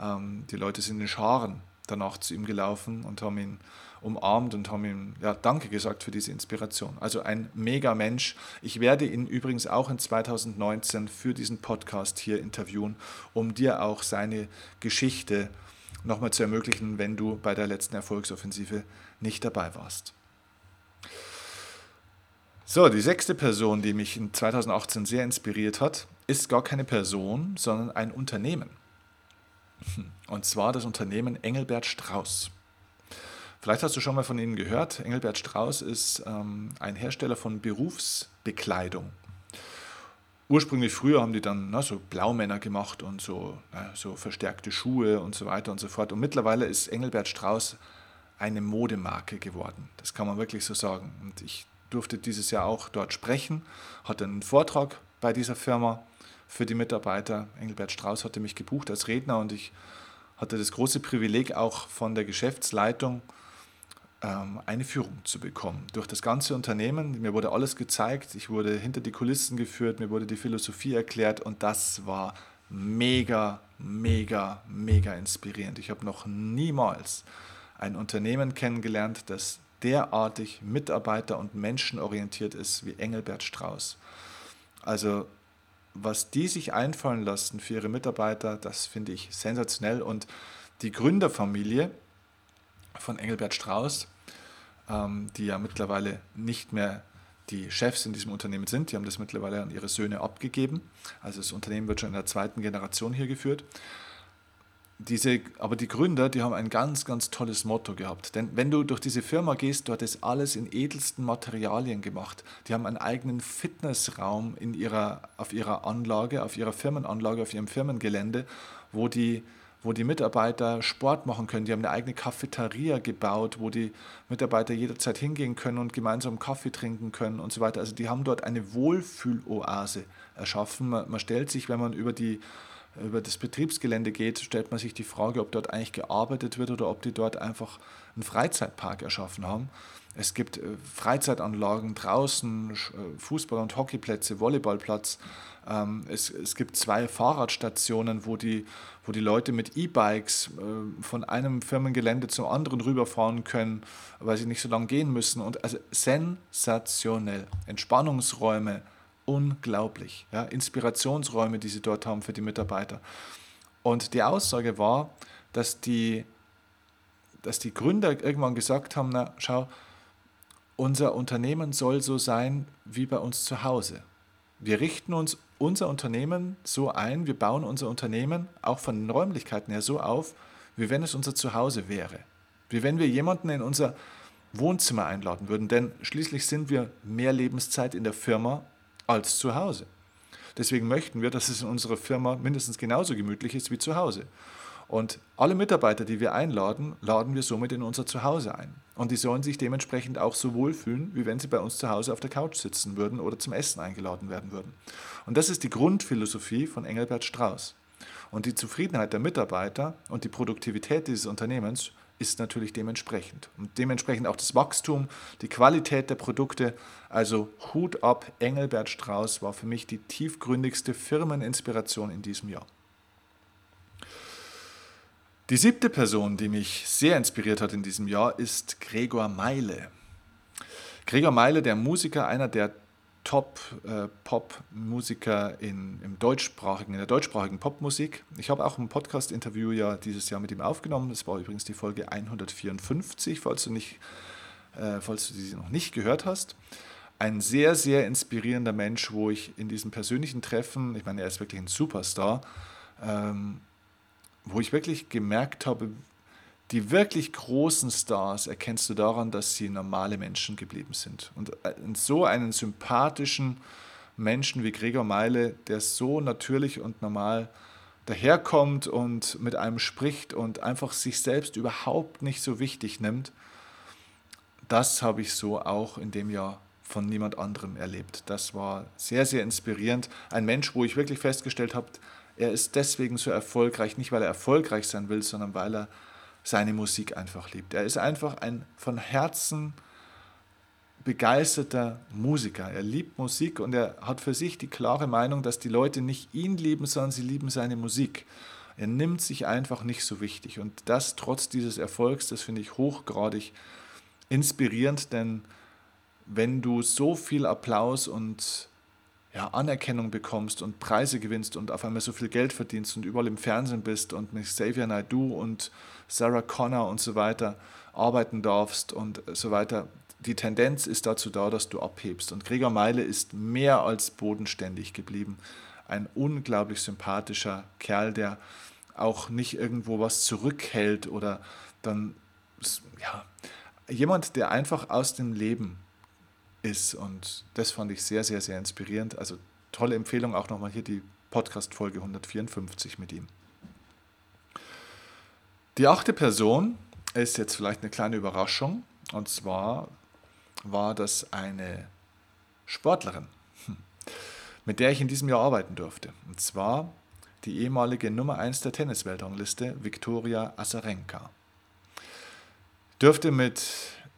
Ähm, die Leute sind in Scharen danach zu ihm gelaufen und haben ihn umarmt und haben ihm ja, Danke gesagt für diese Inspiration. Also ein mega Mensch. Ich werde ihn übrigens auch in 2019 für diesen Podcast hier interviewen, um dir auch seine Geschichte nochmal zu ermöglichen, wenn du bei der letzten Erfolgsoffensive nicht dabei warst. So, die sechste Person, die mich in 2018 sehr inspiriert hat, ist gar keine Person, sondern ein Unternehmen. Und zwar das Unternehmen Engelbert Strauß. Vielleicht hast du schon mal von ihnen gehört. Engelbert Strauß ist ähm, ein Hersteller von Berufsbekleidung. Ursprünglich früher haben die dann na, so Blaumänner gemacht und so, na, so verstärkte Schuhe und so weiter und so fort. Und mittlerweile ist Engelbert Strauß eine Modemarke geworden. Das kann man wirklich so sagen. Und ich durfte dieses Jahr auch dort sprechen, hatte einen Vortrag bei dieser Firma für die Mitarbeiter. Engelbert Strauß hatte mich gebucht als Redner und ich hatte das große Privileg auch von der Geschäftsleitung ähm, eine Führung zu bekommen. Durch das ganze Unternehmen, mir wurde alles gezeigt, ich wurde hinter die Kulissen geführt, mir wurde die Philosophie erklärt und das war mega, mega, mega inspirierend. Ich habe noch niemals ein Unternehmen kennengelernt, das derartig mitarbeiter- und menschenorientiert ist wie Engelbert Strauß. Also was die sich einfallen lassen für ihre Mitarbeiter, das finde ich sensationell. Und die Gründerfamilie von Engelbert Strauß, ähm, die ja mittlerweile nicht mehr die Chefs in diesem Unternehmen sind, die haben das mittlerweile an ihre Söhne abgegeben. Also das Unternehmen wird schon in der zweiten Generation hier geführt. Diese, aber die Gründer, die haben ein ganz, ganz tolles Motto gehabt. Denn wenn du durch diese Firma gehst, dort ist alles in edelsten Materialien gemacht. Die haben einen eigenen Fitnessraum in ihrer, auf ihrer Anlage, auf ihrer Firmenanlage, auf ihrem Firmengelände, wo die wo die Mitarbeiter Sport machen können. Die haben eine eigene Cafeteria gebaut, wo die Mitarbeiter jederzeit hingehen können und gemeinsam Kaffee trinken können und so weiter. Also die haben dort eine Wohlfühloase erschaffen. Man, man stellt sich, wenn man über die über das Betriebsgelände geht, stellt man sich die Frage, ob dort eigentlich gearbeitet wird oder ob die dort einfach einen Freizeitpark erschaffen haben. Es gibt äh, Freizeitanlagen draußen, äh, Fußball- und Hockeyplätze, Volleyballplatz. Ähm, es, es gibt zwei Fahrradstationen, wo die, wo die Leute mit E-Bikes äh, von einem Firmengelände zum anderen rüberfahren können, weil sie nicht so lange gehen müssen. Und also sensationell. Entspannungsräume, unglaublich. Ja? Inspirationsräume, die sie dort haben für die Mitarbeiter. Und die Aussage war, dass die, dass die Gründer irgendwann gesagt haben, na schau, unser Unternehmen soll so sein wie bei uns zu Hause. Wir richten uns unser Unternehmen so ein, wir bauen unser Unternehmen auch von den Räumlichkeiten her so auf, wie wenn es unser Zuhause wäre. Wie wenn wir jemanden in unser Wohnzimmer einladen würden, denn schließlich sind wir mehr Lebenszeit in der Firma als zu Hause. Deswegen möchten wir, dass es in unserer Firma mindestens genauso gemütlich ist wie zu Hause. Und alle Mitarbeiter, die wir einladen, laden wir somit in unser Zuhause ein. Und die sollen sich dementsprechend auch so wohlfühlen, wie wenn sie bei uns zu Hause auf der Couch sitzen würden oder zum Essen eingeladen werden würden. Und das ist die Grundphilosophie von Engelbert Strauß. Und die Zufriedenheit der Mitarbeiter und die Produktivität dieses Unternehmens ist natürlich dementsprechend. Und dementsprechend auch das Wachstum, die Qualität der Produkte. Also Hut ab, Engelbert Strauß war für mich die tiefgründigste Firmeninspiration in diesem Jahr. Die siebte Person, die mich sehr inspiriert hat in diesem Jahr, ist Gregor Meile. Gregor Meile, der Musiker, einer der Top-Pop-Musiker in, im deutschsprachigen, in der deutschsprachigen Popmusik. Ich habe auch ein Podcast-Interview ja dieses Jahr mit ihm aufgenommen. Das war übrigens die Folge 154, falls du, nicht, äh, falls du diese noch nicht gehört hast. Ein sehr, sehr inspirierender Mensch, wo ich in diesem persönlichen Treffen, ich meine, er ist wirklich ein Superstar, ähm, wo ich wirklich gemerkt habe, die wirklich großen Stars erkennst du daran, dass sie normale Menschen geblieben sind. Und äh, so einen sympathischen Menschen wie Gregor Meile, der so natürlich und normal daherkommt und mit einem spricht und einfach sich selbst überhaupt nicht so wichtig nimmt, das habe ich so auch in dem Jahr von niemand anderem erlebt. Das war sehr, sehr inspirierend. Ein Mensch, wo ich wirklich festgestellt habe, er ist deswegen so erfolgreich, nicht weil er erfolgreich sein will, sondern weil er seine Musik einfach liebt. Er ist einfach ein von Herzen begeisterter Musiker. Er liebt Musik und er hat für sich die klare Meinung, dass die Leute nicht ihn lieben, sondern sie lieben seine Musik. Er nimmt sich einfach nicht so wichtig und das trotz dieses Erfolgs, das finde ich hochgradig inspirierend, denn wenn du so viel Applaus und ja, Anerkennung bekommst und Preise gewinnst und auf einmal so viel Geld verdienst und überall im Fernsehen bist und mit Xavier Naidoo und Sarah Connor und so weiter arbeiten darfst und so weiter, die Tendenz ist dazu da, dass du abhebst. Und Gregor Meile ist mehr als bodenständig geblieben. Ein unglaublich sympathischer Kerl, der auch nicht irgendwo was zurückhält oder dann, ja, jemand, der einfach aus dem Leben ist. Und das fand ich sehr, sehr, sehr inspirierend. Also tolle Empfehlung auch nochmal hier die Podcast-Folge 154 mit ihm. Die achte Person ist jetzt vielleicht eine kleine Überraschung. Und zwar war das eine Sportlerin, mit der ich in diesem Jahr arbeiten durfte. Und zwar die ehemalige Nummer 1 der Tennisweltrangliste, Viktoria Azarenka. Ich durfte mit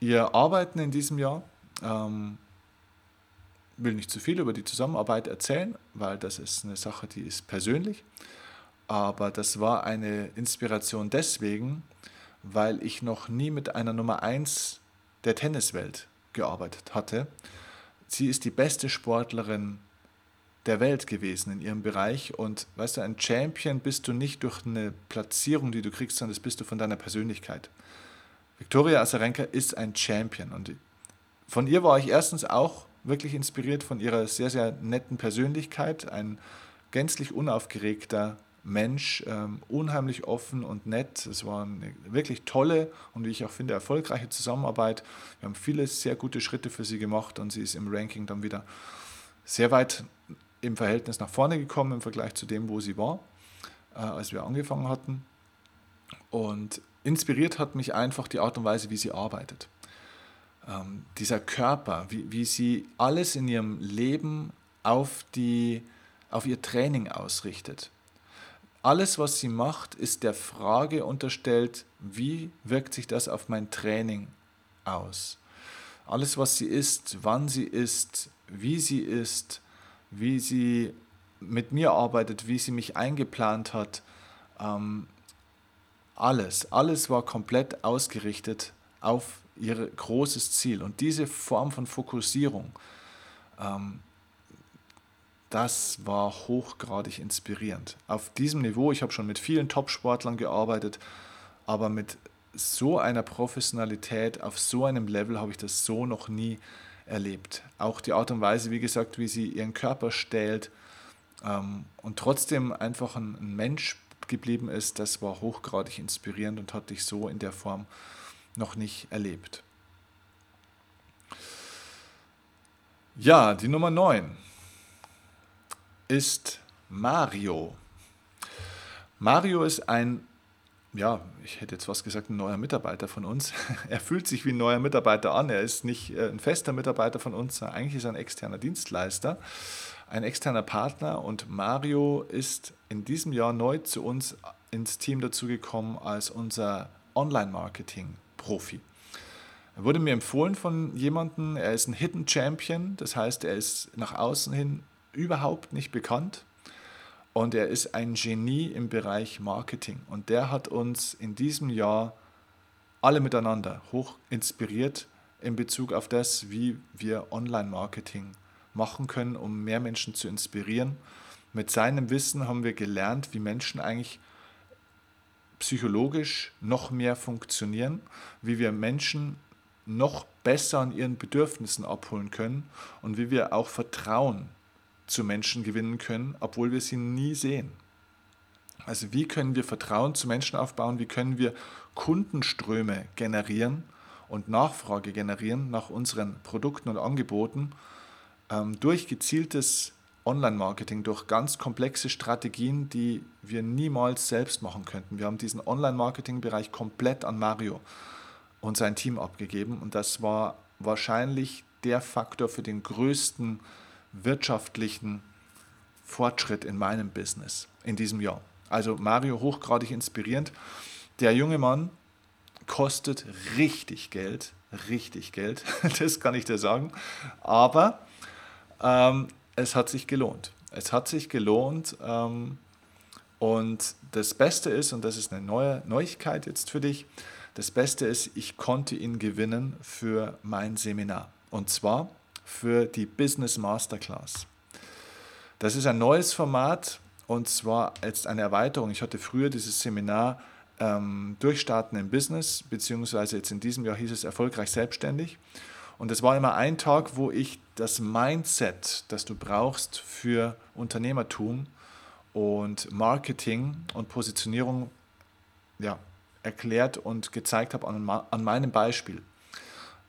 ihr arbeiten in diesem Jahr. Ähm, will nicht zu viel über die Zusammenarbeit erzählen, weil das ist eine Sache, die ist persönlich. Aber das war eine Inspiration deswegen, weil ich noch nie mit einer Nummer 1 der Tenniswelt gearbeitet hatte. Sie ist die beste Sportlerin der Welt gewesen in ihrem Bereich. Und weißt du, ein Champion bist du nicht durch eine Platzierung, die du kriegst, sondern das bist du von deiner Persönlichkeit. Viktoria Azarenka ist ein Champion. Und von ihr war ich erstens auch wirklich inspiriert von ihrer sehr, sehr netten Persönlichkeit. Ein gänzlich unaufgeregter Mensch, ähm, unheimlich offen und nett. Es war eine wirklich tolle und wie ich auch finde erfolgreiche Zusammenarbeit. Wir haben viele sehr gute Schritte für sie gemacht und sie ist im Ranking dann wieder sehr weit im Verhältnis nach vorne gekommen im Vergleich zu dem, wo sie war, äh, als wir angefangen hatten. Und inspiriert hat mich einfach die Art und Weise, wie sie arbeitet. Ähm, dieser Körper, wie, wie sie alles in ihrem Leben auf, die, auf ihr Training ausrichtet. Alles, was sie macht, ist der Frage unterstellt, wie wirkt sich das auf mein Training aus? Alles, was sie isst, wann sie isst, wie sie isst, wie sie mit mir arbeitet, wie sie mich eingeplant hat. Ähm, alles, alles war komplett ausgerichtet auf ihr großes Ziel. Und diese Form von Fokussierung, ähm, das war hochgradig inspirierend. Auf diesem Niveau, ich habe schon mit vielen Top-Sportlern gearbeitet, aber mit so einer Professionalität, auf so einem Level habe ich das so noch nie erlebt. Auch die Art und Weise, wie gesagt, wie sie ihren Körper stellt ähm, und trotzdem einfach ein, ein, Mensch geblieben ist, das war hochgradig inspirierend und hatte ich so in der Form noch nicht erlebt. Ja, die Nummer 9 ist Mario. Mario ist ein ja, ich hätte jetzt was gesagt, ein neuer Mitarbeiter von uns. Er fühlt sich wie ein neuer Mitarbeiter an. Er ist nicht äh, ein fester Mitarbeiter von uns, eigentlich ist er ein externer Dienstleister, ein externer Partner. Und Mario ist in diesem Jahr neu zu uns ins Team dazugekommen als unser Online-Marketing-Profi. Er wurde mir empfohlen von jemandem, er ist ein Hidden Champion, das heißt, er ist nach außen hin überhaupt nicht bekannt und er ist ein Genie im Bereich Marketing. Und der hat uns in diesem Jahr alle miteinander hoch inspiriert in Bezug auf das, wie wir Online-Marketing machen können, um mehr Menschen zu inspirieren. Mit seinem Wissen haben wir gelernt, wie Menschen eigentlich psychologisch noch mehr funktionieren, wie wir Menschen noch besser an ihren Bedürfnissen abholen können und wie wir auch Vertrauen zu Menschen gewinnen können, obwohl wir sie nie sehen. Also wie können wir Vertrauen zu Menschen aufbauen? Wie können wir Kundenströme generieren und Nachfrage generieren nach unseren Produkten und Angeboten ähm, durch gezieltes Online-Marketing, durch ganz komplexe Strategien, die wir niemals selbst machen könnten. Wir haben diesen Online-Marketing-Bereich komplett an Mario und sein Team abgegeben und das war wahrscheinlich der Faktor für den größten wirtschaftlichen Fortschritt in meinem Business in diesem Jahr. Also Mario hochgradig inspirierend. Der junge Mann kostet richtig Geld, richtig Geld, das kann ich dir sagen. Aber ähm, es hat sich gelohnt. Es hat sich gelohnt. Ähm, und das Beste ist, und das ist eine neue Neuigkeit jetzt für dich, das Beste ist, ich konnte ihn gewinnen für mein Seminar. Und zwar für die Business Masterclass. Das ist ein neues Format und zwar als eine Erweiterung. Ich hatte früher dieses Seminar ähm, Durchstarten im Business, beziehungsweise jetzt in diesem Jahr hieß es erfolgreich selbstständig. Und es war immer ein Tag, wo ich das Mindset, das du brauchst für Unternehmertum und Marketing und Positionierung ja, erklärt und gezeigt habe an, an meinem Beispiel.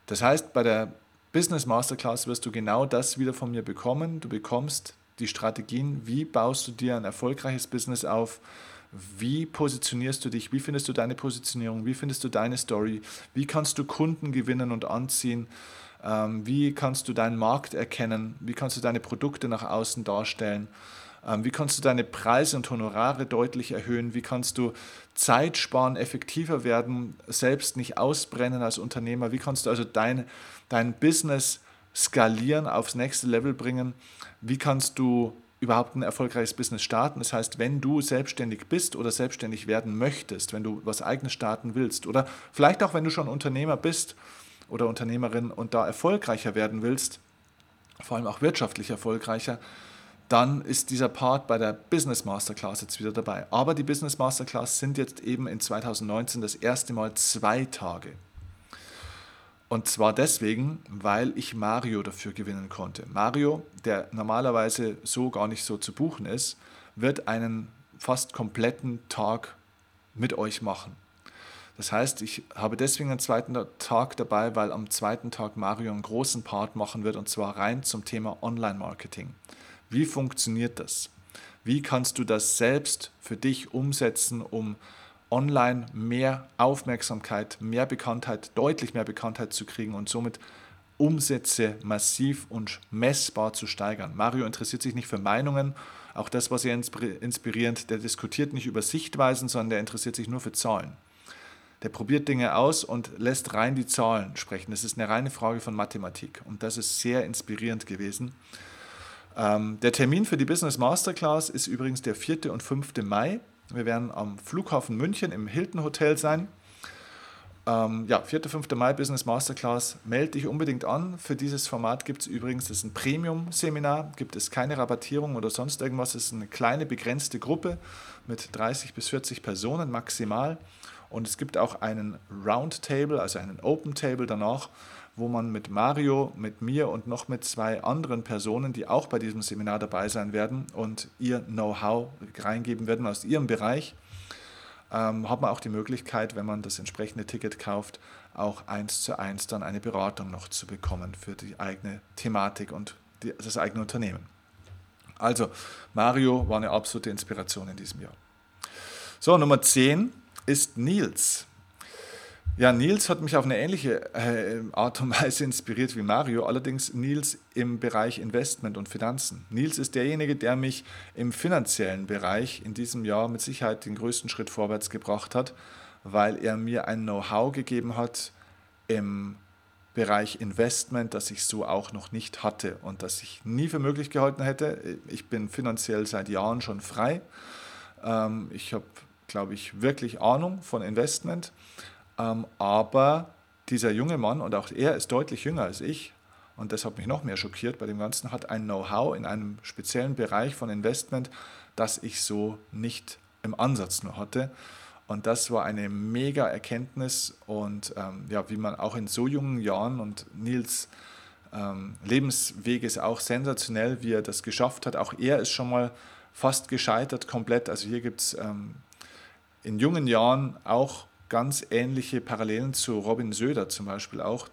Das heißt, bei der Business Masterclass wirst du genau das wieder von mir bekommen. Du bekommst die Strategien, wie baust du dir ein erfolgreiches Business auf, wie positionierst du dich, wie findest du deine Positionierung, wie findest du deine Story, wie kannst du Kunden gewinnen und anziehen, ähm, wie kannst du deinen Markt erkennen, wie kannst du deine Produkte nach außen darstellen, ähm, wie kannst du deine Preise und Honorare deutlich erhöhen, wie kannst du Zeit sparen, effektiver werden, selbst nicht ausbrennen als Unternehmer, wie kannst du also dein, dein Business skalieren, aufs nächste Level bringen, wie kannst du überhaupt ein erfolgreiches Business starten. Das heißt, wenn du selbstständig bist oder selbstständig werden möchtest, wenn du was eigenes starten willst oder vielleicht auch wenn du schon Unternehmer bist oder Unternehmerin und da erfolgreicher werden willst, vor allem auch wirtschaftlich erfolgreicher, dann ist dieser Part bei der Business Masterclass jetzt wieder dabei. Aber die Business Masterclass sind jetzt eben in 2019 das erste Mal zwei Tage. Und zwar deswegen, weil ich Mario dafür gewinnen konnte. Mario, der normalerweise so gar nicht so zu buchen ist, wird einen fast kompletten Tag mit euch machen. Das heißt, ich habe deswegen einen zweiten Tag dabei, weil am zweiten Tag Mario einen großen Part machen wird und zwar rein zum Thema Online-Marketing. Wie funktioniert das? Wie kannst du das selbst für dich umsetzen, um online mehr Aufmerksamkeit, mehr Bekanntheit, deutlich mehr Bekanntheit zu kriegen und somit Umsätze massiv und messbar zu steigern. Mario interessiert sich nicht für Meinungen, auch das war sehr inspirierend. Der diskutiert nicht über Sichtweisen, sondern der interessiert sich nur für Zahlen. Der probiert Dinge aus und lässt rein die Zahlen sprechen. Das ist eine reine Frage von Mathematik und das ist sehr inspirierend gewesen. Ähm, der Termin für die Business Masterclass ist übrigens der 4. und 5. Mai. Wir werden am Flughafen München im Hilton Hotel sein. Ähm, ja, 4. 5. Mai Business Masterclass. Melde dich unbedingt an. Für dieses Format gibt es übrigens, das ist ein Premium-Seminar, gibt es keine Rabattierung oder sonst irgendwas. Es ist eine kleine, begrenzte Gruppe mit 30 bis 40 Personen maximal. Und es gibt auch einen Roundtable, also einen Open Table danach, wo man mit Mario, mit mir und noch mit zwei anderen Personen, die auch bei diesem Seminar dabei sein werden und ihr Know-how reingeben werden aus ihrem Bereich, ähm, hat man auch die Möglichkeit, wenn man das entsprechende Ticket kauft, auch eins zu eins dann eine Beratung noch zu bekommen für die eigene Thematik und die, das eigene Unternehmen. Also, Mario war eine absolute Inspiration in diesem Jahr. So, Nummer 10 ist Nils. Ja, Nils hat mich auf eine ähnliche äh, Art und Weise inspiriert wie Mario, allerdings Nils im Bereich Investment und Finanzen. Nils ist derjenige, der mich im finanziellen Bereich in diesem Jahr mit Sicherheit den größten Schritt vorwärts gebracht hat, weil er mir ein Know-how gegeben hat im Bereich Investment, das ich so auch noch nicht hatte und das ich nie für möglich gehalten hätte. Ich bin finanziell seit Jahren schon frei. Ähm, ich habe, glaube ich, wirklich Ahnung von Investment ähm, aber dieser junge Mann, und auch er ist deutlich jünger als ich, und das hat mich noch mehr schockiert bei dem Ganzen, hat ein Know-how in einem speziellen Bereich von Investment, das ich so nicht im Ansatz nur hatte. Und das war eine mega Erkenntnis und ähm, ja, wie man auch in so jungen Jahren und Nils ähm, Lebensweg ist auch sensationell, wie er das geschafft hat. Auch er ist schon mal fast gescheitert komplett. Also hier gibt es ähm, in jungen Jahren auch ganz ähnliche Parallelen zu Robin Söder zum Beispiel auch.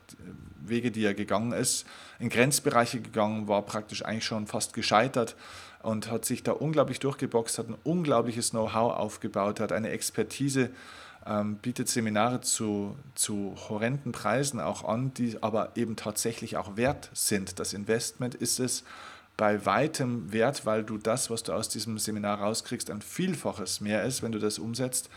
Wege, die er gegangen ist, in Grenzbereiche gegangen, war praktisch eigentlich schon fast gescheitert und hat sich da unglaublich durchgeboxt, hat ein unglaubliches Know-how aufgebaut, hat eine Expertise, ähm, bietet Seminare zu, zu horrenden Preisen auch an, die aber eben tatsächlich auch wert sind. Das Investment ist es bei weitem wert, weil du das, was du aus diesem Seminar rauskriegst, ein Vielfaches mehr ist, wenn du das umsetzt,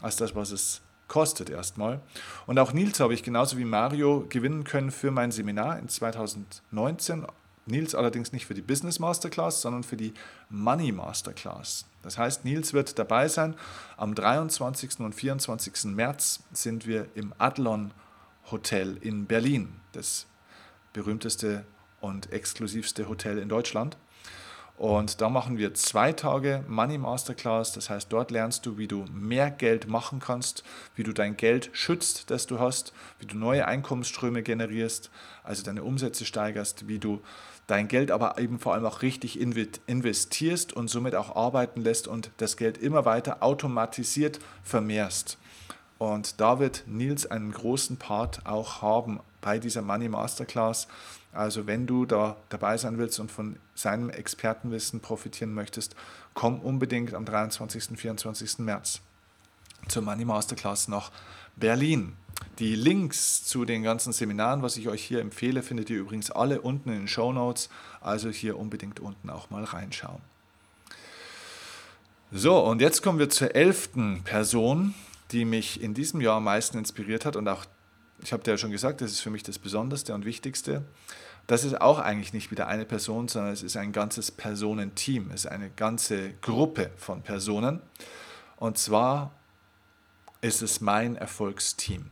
als das, was es kostet erstmal. Und auch Nils habe ich genauso wie Mario gewinnen können für mein Seminar in 2019. Nils allerdings nicht für die Business Masterclass, sondern für die Money Masterclass. Das heißt, Nils wird dabei sein. Am 23. und 24. März sind wir im Adlon Hotel in Berlin, das berühmteste und exklusivste Hotel in Deutschland. Und da machen wir zwei Tage Money Masterclass. Das heißt, dort lernst du, wie du mehr Geld machen kannst, wie du dein Geld schützt, das du hast, wie du neue Einkommensströme generierst, also deine Umsätze steigerst, wie du dein Geld aber eben vor allem auch richtig investierst und somit auch arbeiten lässt und das Geld immer weiter automatisiert vermehrst. Und da wird Nils einen großen Part auch haben bei dieser Money Masterclass. Also wenn du da dabei sein willst und von seinem Expertenwissen profitieren möchtest, komm unbedingt am 23. und 24. März zur Money Masterclass nach Berlin. Die Links zu den ganzen Seminaren, was ich euch hier empfehle, findet ihr übrigens alle unten in den Show Notes. Also hier unbedingt unten auch mal reinschauen. So, und jetzt kommen wir zur elften Person, die mich in diesem Jahr am meisten inspiriert hat und auch ich habe dir ja schon gesagt, das ist für mich das Besonderste und Wichtigste. Das ist auch eigentlich nicht wieder eine Person, sondern es ist ein ganzes Personenteam, es ist eine ganze Gruppe von Personen. Und zwar ist es mein Erfolgsteam.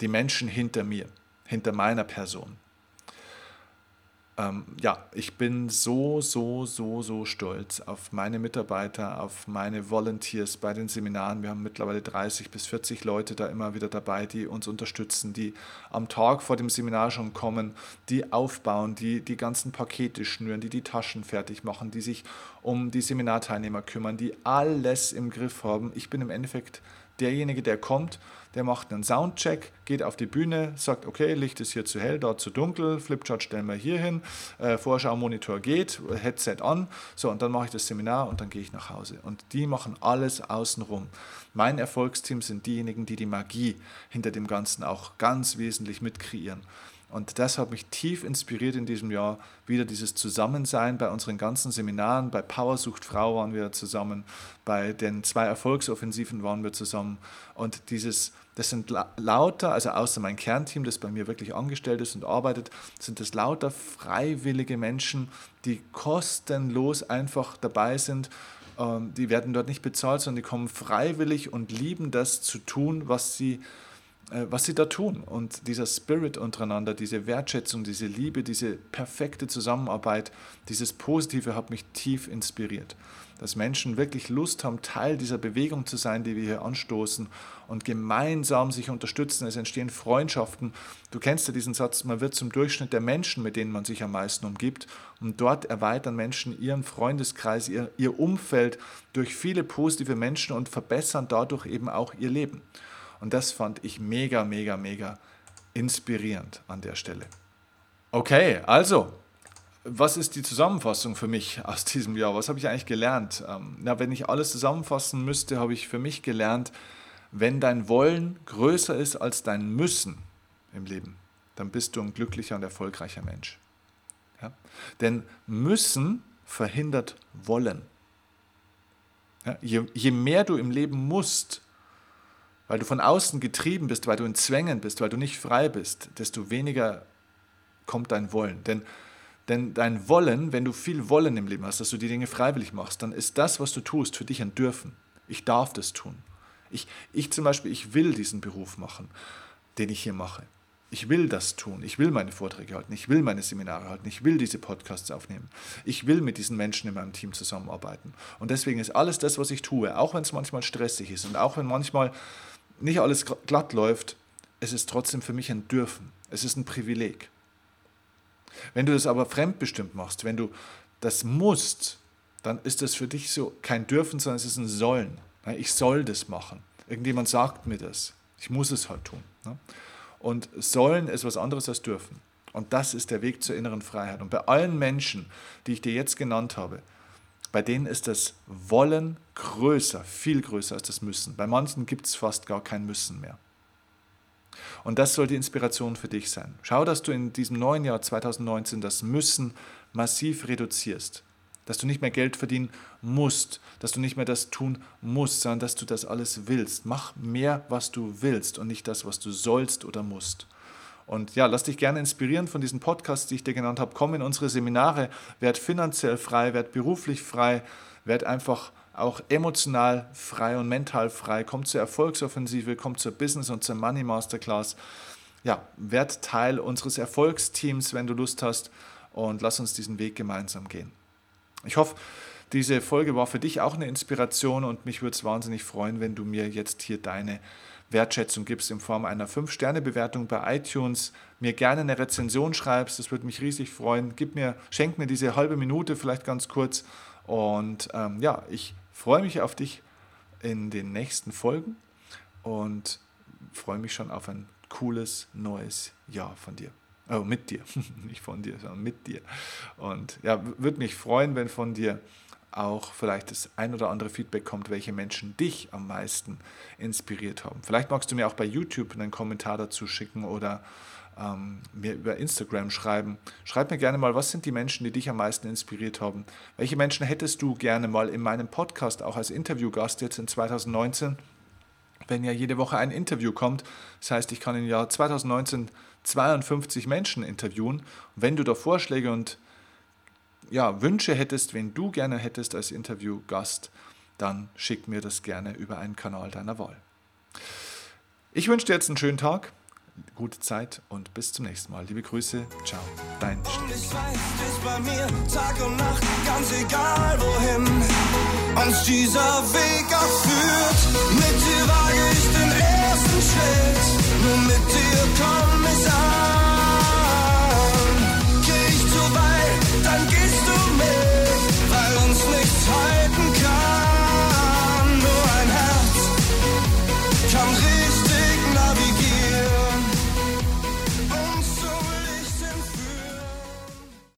Die Menschen hinter mir, hinter meiner Person ähm, ja, ich bin so, so, so, so stolz auf meine Mitarbeiter, auf meine Volunteers bei den Seminaren. Wir haben mittlerweile 30 bis 40 Leute da immer wieder dabei, die uns unterstützen, die am Tag vor dem Seminar schon kommen, die aufbauen, die die ganzen Pakete schnüren, die die Taschen fertig machen, die sich um die Seminarteilnehmer kümmern, die alles im Griff haben. Ich bin im Endeffekt derjenige, der kommt, der macht einen Soundcheck, geht auf die Bühne, sagt, okay, Licht ist hier zu hell, dort zu dunkel, Flipchart stellen wir hier hin, äh, Vorschau-Monitor geht, Headset an, so und dann mache ich das Seminar und dann gehe ich nach Hause. Und die machen alles außenrum. Mein Erfolgsteam sind diejenigen, die die Magie hinter dem Ganzen auch ganz wesentlich mitkreieren. Und das hat mich tief inspiriert in diesem Jahr. Wieder dieses Zusammensein bei unseren ganzen Seminaren. Bei Powersucht Frau waren wir zusammen. Bei den zwei Erfolgsoffensiven waren wir zusammen. Und dieses, das sind lauter, also außer mein Kernteam, das bei mir wirklich angestellt ist und arbeitet, sind das lauter freiwillige Menschen, die kostenlos einfach dabei sind. Ähm, die werden dort nicht bezahlt, sondern die kommen freiwillig und lieben das zu tun, was sie was sie da tun. Und dieser Spirit untereinander, diese Wertschätzung, diese Liebe, diese perfekte Zusammenarbeit, dieses Positive hat mich tief inspiriert. Dass Menschen wirklich Lust haben, Teil dieser Bewegung zu sein, die wir hier anstoßen und gemeinsam sich unterstützen. Es entstehen Freundschaften. Du kennst ja diesen Satz, man wird zum Durchschnitt der Menschen, mit denen man sich am meisten umgibt. Und dort erweitern Menschen ihren Freundeskreis, ihr, ihr Umfeld durch viele positive Menschen und verbessern dadurch eben auch ihr Leben. Und das fand ich mega, mega, mega inspirierend an der Stelle. Okay, also, was ist die Zusammenfassung für mich aus diesem Jahr? Was habe ich eigentlich gelernt? Ähm, na, wenn ich alles zusammenfassen müsste, habe ich für mich gelernt, wenn dein Wollen größer ist als dein Müssen im Leben, dann bist du ein glücklicher und erfolgreicher Mensch. Ja? Denn Müssen verhindert Wollen. Ja? Je, je mehr du im Leben musst, weil du von außen getrieben bist, weil du in Zwängen bist, weil du nicht frei bist, desto weniger kommt dein Wollen. Denn, denn dein Wollen, wenn du viel Wollen im Leben hast, dass du die Dinge freiwillig machst, dann ist das, was du tust, für dich ein Dürfen. Ich darf das tun. Ich, ich zum Beispiel, ich will diesen Beruf machen, den ich hier mache. Ich will das tun. Ich will meine Vorträge halten. Ich will meine Seminare halten. Ich will diese Podcasts aufnehmen. Ich will mit diesen Menschen in meinem Team zusammenarbeiten. Und deswegen ist alles das, was ich tue, auch wenn es manchmal stressig ist und auch wenn manchmal nicht alles glatt läuft, es ist trotzdem für mich ein Dürfen. Es ist ein Privileg. Wenn du das aber fremdbestimmt machst, wenn du das musst, dann ist das für dich so kein Dürfen, sondern es ist ein Sollen. Ich soll das machen. Irgendjemand sagt mir das. Ich muss es halt tun. Und Sollen ist was anderes als Dürfen. Und das ist der Weg zur inneren Freiheit. Und bei allen Menschen, die ich dir jetzt genannt habe, bei denen ist das Wollen größer, viel größer als das Müssen. Bei manchen gibt es fast gar kein Müssen mehr. Und das soll die Inspiration für dich sein. Schau, dass du in diesem neuen Jahr 2019 das Müssen massiv reduzierst. Dass du nicht mehr Geld verdienen musst, dass du nicht mehr das tun musst, sondern dass du das alles willst. Mach mehr, was du willst und nicht das, was du sollst oder musst. Und ja, lass dich gerne inspirieren von diesen Podcasts, die ich dir genannt habe. Komm in unsere Seminare, werd finanziell frei, werd beruflich frei, werd einfach auch emotional frei und mental frei. Komm zur Erfolgsoffensive, komm zur Business und zur Money Masterclass. Ja, werd Teil unseres Erfolgsteams, wenn du Lust hast und lass uns diesen Weg gemeinsam gehen. Ich hoffe, diese Folge war für dich auch eine Inspiration und mich würde es wahnsinnig freuen, wenn du mir jetzt hier deine Wertschätzung gibst in Form einer 5-Sterne-Bewertung bei iTunes, mir gerne eine Rezension schreibst, das würde mich riesig freuen. Gib mir, schenk mir diese halbe Minute vielleicht ganz kurz und ähm, ja, ich freue mich auf dich in den nächsten Folgen und freue mich schon auf ein cooles neues Jahr von dir. Oh, mit dir, nicht von dir, sondern mit dir. Und ja, würde mich freuen, wenn von dir auch vielleicht das ein oder andere Feedback kommt, welche Menschen dich am meisten inspiriert haben. Vielleicht magst du mir auch bei YouTube einen Kommentar dazu schicken oder ähm, mir über Instagram schreiben. Schreib mir gerne mal, was sind die Menschen, die dich am meisten inspiriert haben? Welche Menschen hättest du gerne mal in meinem Podcast auch als Interviewgast jetzt in 2019? Wenn ja jede Woche ein Interview kommt. Das heißt, ich kann im Jahr 2019 52 Menschen interviewen. Wenn du da Vorschläge und ja, Wünsche hättest, wen du gerne hättest als Interviewgast, dann schick mir das gerne über einen Kanal deiner Wahl. Ich wünsche dir jetzt einen schönen Tag, gute Zeit und bis zum nächsten Mal. Liebe Grüße, ciao, dein Stefan. Schritt, nur mit dir komm ich an.